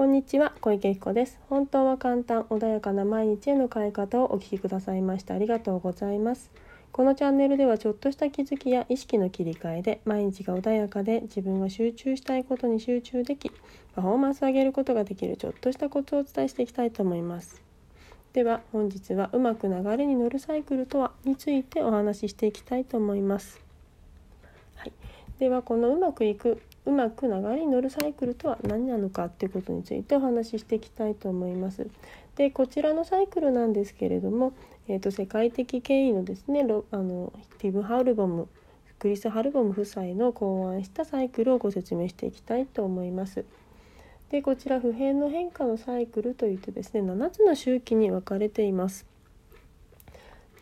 こんにちは小池彦です。本当は簡単穏やかな毎日への変え方をお聞きくださいましてありがとうございます。このチャンネルではちょっとした気づきや意識の切り替えで毎日が穏やかで自分が集中したいことに集中できパフォーマンスを上げることができるちょっとしたコツをお伝えしていきたいと思います。では本日はうまく流れに乗るサイクルとはについてお話ししていきたいと思います。はい、ではこのうまくいくうまく流れに乗るサイクルとは何なのかっていうことについてお話ししていきたいと思います。でこちらのサイクルなんですけれども、えーと、世界的権威のですねあのティブ・ハウルボムクリス・ハルボム夫妻の考案したサイクルをご説明していきたいと思います。でこちら普遍の変化のサイクルといってですね7つの周期に分かれています。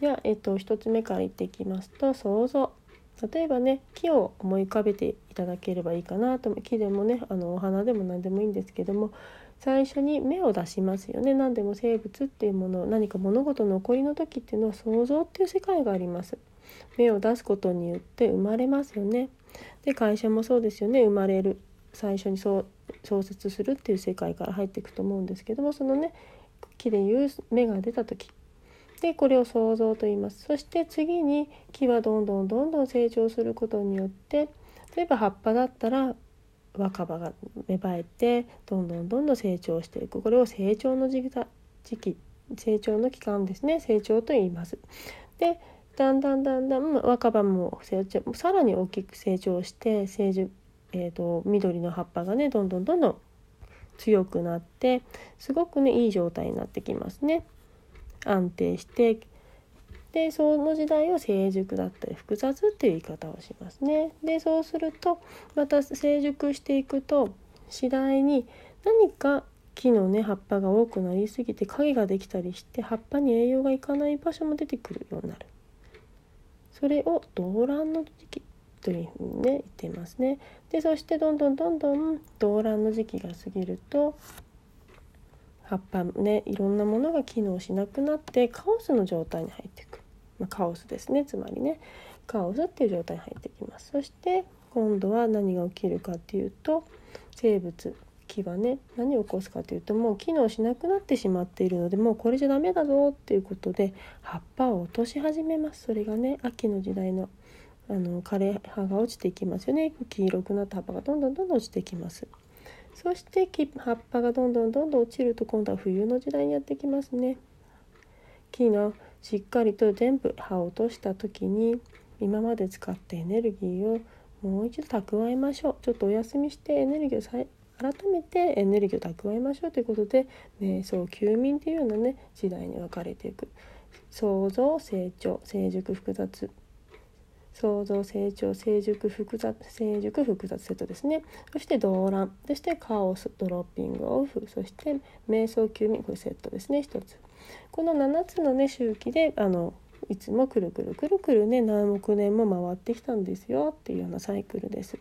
では、えっと、1つ目から言っていきますと想像例えばね木を思い浮かべていただければいいかなと木でもねあのお花でも何でもいいんですけども最初に芽を出しますよね。何でも生物っていうもの何か物事の起こりの時っていうのは想像っていう世界があります。芽を出すことによって生まれますよね。で会社もそうですよね。生まれる。最初にそう創設するっていう世界から入っていくと思うんですけどもそのね木でいう芽が出た時でこれを想像と言いますそして次に木はどんどんどんどん成長することによって例えば葉っぱだったら若葉が芽生えてどんどんどんどん成長していくこれを成長の時期成長の期間ですね成長と言います。でだんだんだんだん若葉も成長さらに大きく成長して成熟、えー、と緑の葉っぱがねどんどんどんどん強くなってすごくねいい状態になってきますね。安定してでその時代を成熟だったり複雑っていう言い方をしますね。でそうするとまた成熟していくと次第に何か木のね葉っぱが多くなりすぎて影ができたりして葉っぱに栄養がいかない場所も出てくるようになる。それを動乱の時期というふうにね言っていますね。でそしてどんどんどんどん動乱の時期が過ぎると葉っぱねいろんなものが機能しなくなってカオスの状態に入っていく、まあ、カオスですね。つまりね。カオスっていう状態に入ってきます。そして今度は何が起きるかっていうと生物木はね何を起こすかというともう機能しなくなってしまっているのでもうこれじゃダメだぞっていうことで葉っぱを落とし始めます。それがね秋の時代のあの枯れ葉が落ちていきますよね。黄色くなった葉っぱがどんどんどんどん落ちていきます。そして葉っぱがどんどんどんどん落ちると今度は冬の時代にやってきますね。木のしっかりと全部葉を落とした時に今まで使ったエネルギーをもう一度蓄えましょう。ちょっとお休みしてエネルギーを改めてエネルギーを蓄えましょうということで瞑想休眠というようなね時代に分かれていく。創造成長成熟複雑。創造成長成熟複雑成熟複雑セットですね。そして動乱。そしてカオスドロッピングオフ。そして瞑想休眠これセットですね。一つ。この7つのね周期であのいつもくるくるくるくるね何億年も回ってきたんですよっていうようなサイクルです。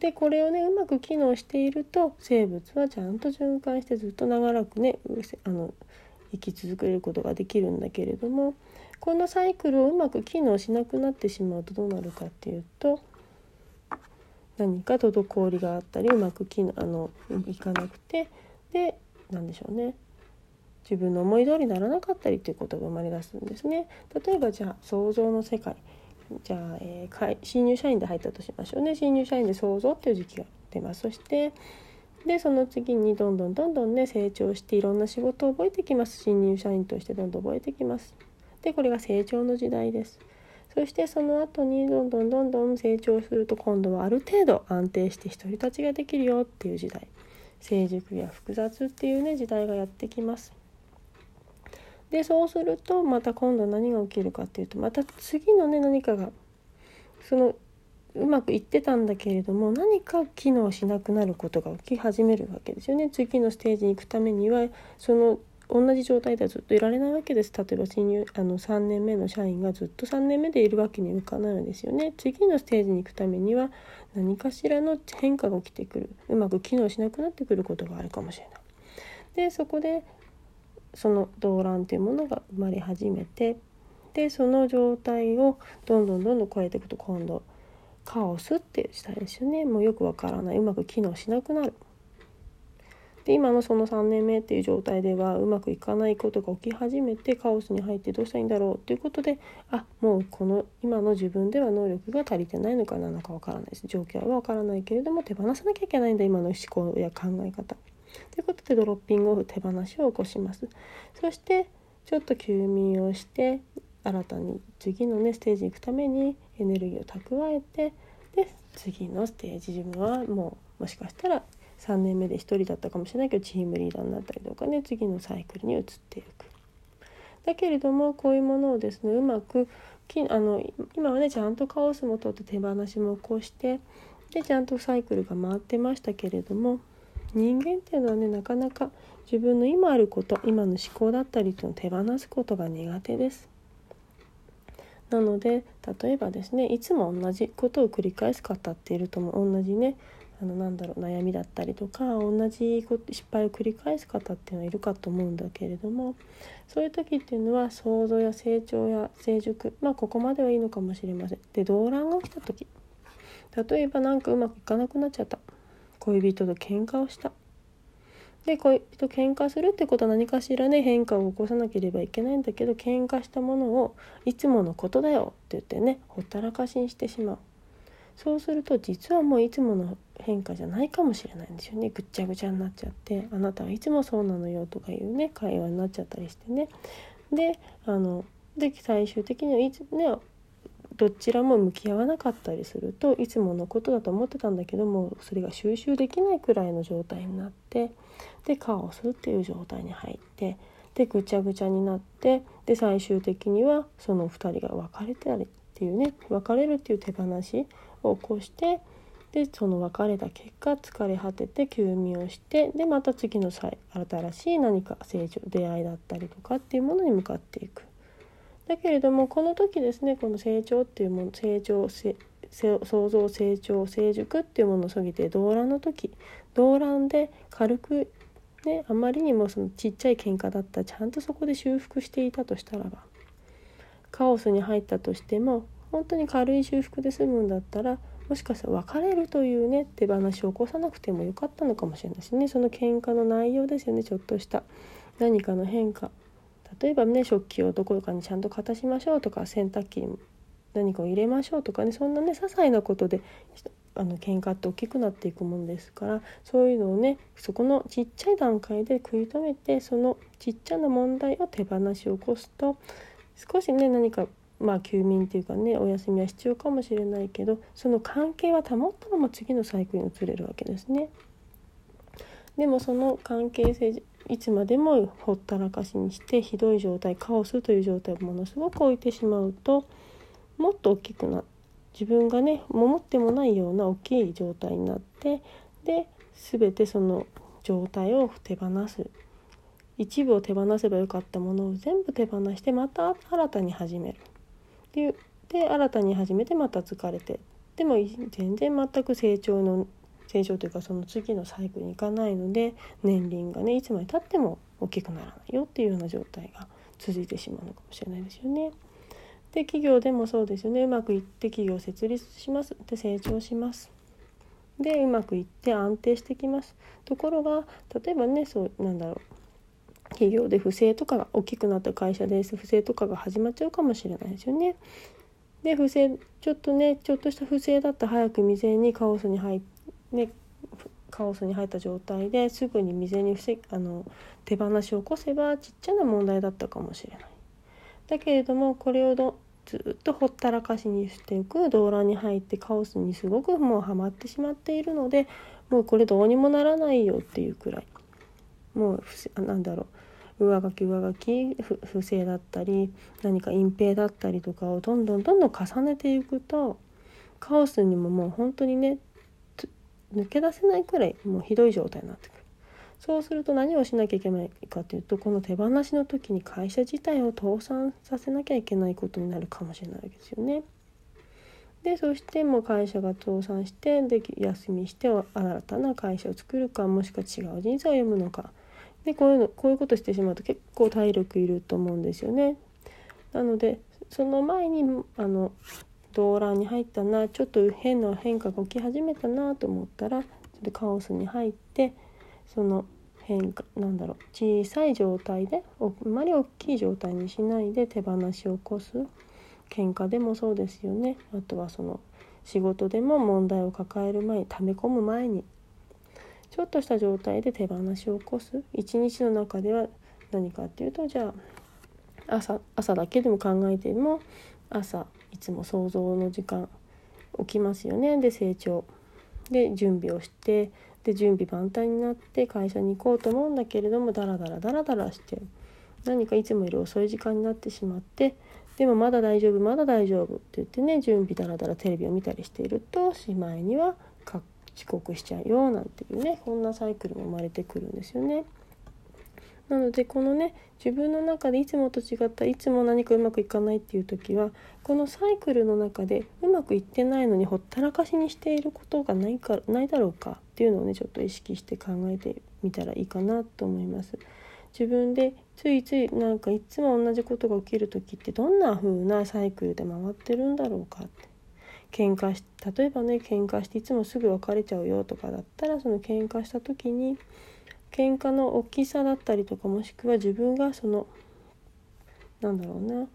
でこれをねうまく機能していると生物はちゃんと循環してずっと長らくねあの生き続けることができるんだけれどもこのサイクルをうまく機能しなくなってしまうとどうなるかっていうと何か滞りがあったりうまく機能あのいかなくてで何でしょうね。自分の思い通りにならなかったりということが生まれ出すんですね。例えばじゃあ想像の世界。じゃあ、えー、新入社員で入ったとしましょうね。新入社員で想像っていう時期が出ます。そしてでその次にどんどんどんどんね成長していろんな仕事を覚えてきます。新入社員としてどんどん覚えてきます。でこれが成長の時代です。そしてその後にどんどんどんどん成長すると今度はある程度安定して独り立ちができるよっていう時代。成熟や複雑っていうね時代がやってきます。でそうするとまた今度何が起きるかっていうとまた次のね何かがそのうまくいってたんだけれども何か機能しなくなることが起き始めるわけですよね。次のステージに行くためにはその同じ状態ではずっといられないわけです。例えば新入あの3年目の社員がずっと3年目でいるわけにはいかないのですよね。次のステージに行くためには何かしらの変化が起きてくる。うまく機能しなくなってくることがあるかもしれない。でそこでその動乱というものが生まれ始めてでその状態をどんどんどんどん超えていくと今度カオスっていう時代ですよね。もうよくわからない。うまく機能しなくなる。で今のその3年目っていう状態ではうまくいかないことが起き始めてカオスに入ってどうしたらいいんだろうということであもうこの今の自分では能力が足りてないのかなのかわからないです状況はわからないけれども手放さなきゃいけないんだ今の思考や考え方。ということでドロッピングオフ手放しを起こします。そしてちょっと休眠をして新たに次のねステージに行くためにエネルギーを蓄えてで次のステージ自分はもうもしかしたら3年目で1人だったかもしれないけどチームリーダーになったりとかね次のサイクルに移っていく。だけれどもこういうものをですねうまくあの今はねちゃんとカオスもとって手放しも起こしてでちゃんとサイクルが回ってましたけれども人間っていうのはねなかなか自分の今あること今の思考だったりというのを手放すことが苦手です。なので例えばですねいつも同じことを繰り返す方っていると思う同じねあのなんだろう悩みだったりとか同じ失敗を繰り返す方っていうのはいるかと思うんだけれどもそういう時っていうのは想像や成長や成熟まあここまではいいのかもしれません。で動乱が起きた時例えば何かうまくいかなくなっちゃった。恋人と喧嘩をした。で恋人喧嘩するってことは何かしらね変化を起こさなければいけないんだけど喧嘩したものをいつものことだよって言ってねほったらかしにしてしまう。そうすると実はもういつもの変化じゃないかもしれないんですよね。ぐっちゃぐちゃになっちゃってあなたはいつもそうなのよとかいうね会話になっちゃったりしてね。であので最終的にはいつねどちらも向き合わなかったりするといつものことだと思ってたんだけどもそれが収集できないくらいの状態になってでカオスっていう状態に入ってでぐちゃぐちゃになってで最終的にはその2人が別れてたりっていうね別れるっていう手放しを起こしてでその別れた結果疲れ果てて休眠をしてでまた次の新しい何か成長出会いだったりとかっていうものに向かっていく。だけれどもこの時ですねこの成長っていうもの成長創造成長成熟っていうものを過ぎて動乱の時動乱で軽くねあまりにもそのちっちゃい喧嘩だったちゃんとそこで修復していたとしたらばカオスに入ったとしても本当に軽い修復で済むんだったらもしかしたら別れるというね手放しを起こさなくてもよかったのかもしれないしね。その喧嘩の内容ですよね。ちょっとした何かの変化。例えばね食器をどこかにちゃんと片しましょうとか洗濯機に何かを入れましょうとかね。そんなね些細なことであの喧嘩って大きくなっていくもんですから。そういうのをねそこのちっちゃい段階で食い止めてそのちっちゃな問題を手放しを起こすと少しね何かまあ休眠っていうかねお休みは必要かもしれないけどその関係は保ったまま次のサイクルに移れるわけですね。でもその関係性いつまでもほったらかしにしてひどい状態カオスという状態をものすごく置いてしまうともっと大きくな自分がね思ってもないような大きい状態になってで全てその状態を手放す一部を手放せばよかったものを全部手放してまた新たに始めるっていうで新たに始めてまた疲れてでも全然全く成長の成長というかその次のサイクルに行かないので年輪がねいつまでたっても大きくならないよっていうような状態が続いてしまうのかもしれないですよね。で企業でもそうですよねうまくいって企業を設立しますで成長します。でうまくいって安定してきます。ところが例えばねそうなんだろう企業で不正とかが大きくなった会社です不正とかが始まっちゃうかもしれないですよね。で不正ちょっとねちょっとした不正だった早く未然にカオスに入ってね、カオスに入った状態ですぐに未然に防あの手放しを起こせばちっちゃな問題だったかもしれない。だけれどもこれをどずっとほったらかしにしていく動乱に入ってカオスにすごくもうハマってしまっているのでもうこれどうにもならないよっていうくらいもうなんだろう。上書き上書き不正だったり何か隠蔽だったりとかをどんどんどんどん重ねていくとカオスにももう本当にね抜け出せないくらいもうひどい状態になってくる。そうすると何をしなきゃいけないかというとこの手放しの時に会社自体を倒産させなきゃいけないことになるかもしれないわけですよね。でそしてもう会社が倒産してで休みして新たな会社を作るかもしくは違う人生を読むのか。でこういうのこういうことしてしまうと結構体力いると思うんですよね。なのでその前にあの動乱に入ったなちょっと変な変化が起き始めたなと思ったらちょっとカオスに入ってその変化なんだろう小さい状態であまり大きい状態にしないで手放しを起こす喧嘩でもそうですよねあとはその仕事でも問題を抱える前に溜め込む前にちょっとした状態で手放しを起こす。一日の中では何かっていうとじゃあ朝朝だけでも考えても朝いつも想像の時間起きますよね。で成長。で準備をしてで準備万端になって会社に行こうと思うんだけれどもダラダラダラダラして何かいつもより遅い時間になってしまってでもまだ大丈夫まだ大丈夫って言ってね準備ダラダラテレビを見たりしているとしまいには遅刻しちゃうよなんていうねこんなサイクルも生まれてくるんですよね。なのでこのね自分の中でいつもと違ったいつも何かうまくいかないっていう時はこのサイクルの中でうまくいってないのにほったらかしにしていることがないかないだろうかっていうのをねちょっと意識して考えてみたらいいかなと思います。自分でついついなんかいつも同じことが起きる時ってどんな風なサイクルで回ってるんだろうかって喧嘩し例えばね喧嘩していつもすぐ別れちゃうよとかだったらその喧嘩した時に喧嘩の大きさだったりとかもしくは自分がそのなんだろうな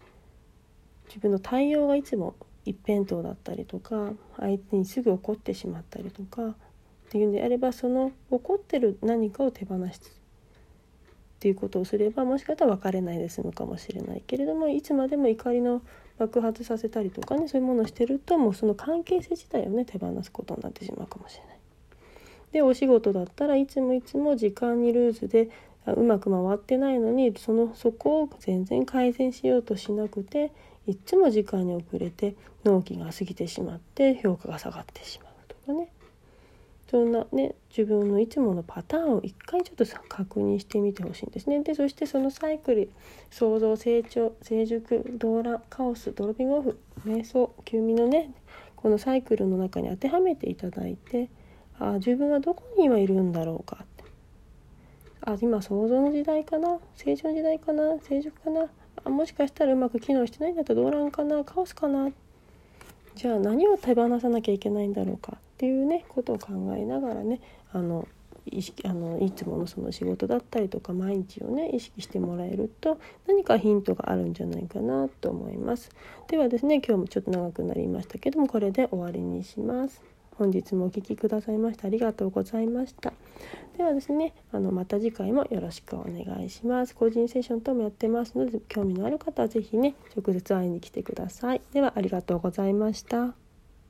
自分の対応がいつも一辺倒だったりとか相手にすぐ怒ってしまったりとかっていうんであればその怒ってる何かを手放しっていうことをすればもしかしたら別れないで済むかもしれないけれどもいつまでも怒りの爆発させたりとかねそういうものをしてるともうその関係性自体をね手放すことになってしまうかもしれない。でお仕事だったらいつもいつも時間にルーズでうまく回ってないのにそのそこを全然改善しようとしなくていっつも時間に遅れて納期が過ぎてしまって評価が下がってしまうとかねそんなね自分のいつものパターンを一回ちょっと確認してみてほしいんですね。でそしてそのサイクル創造成長成熟動乱カオスドロッピングオフ瞑想休眠のねこのサイクルの中に当てはめていただいてあ自分はどこに今いるんだろうかって。あ今想像の時代かな？成長の時代かな？成熟かな？あもしかしたらうまく機能してないんだったら動乱かな？カオスかな？じゃあ何を手放さなきゃいけないんだろうか？っていうねことを考えながらねあの意識あのいつものその仕事だったりとか毎日をね意識してもらえると何かヒントがあるんじゃないかなと思いますではですね今日もちょっと長くなりましたけどもこれで終わりにします本日もお聴きくださいましてありがとうございました。ではですね、あのまた次回もよろしくお願いします。個人セッション等もやってますので、興味のある方は是非ね、直接会いに来てください。ではありがとうございました。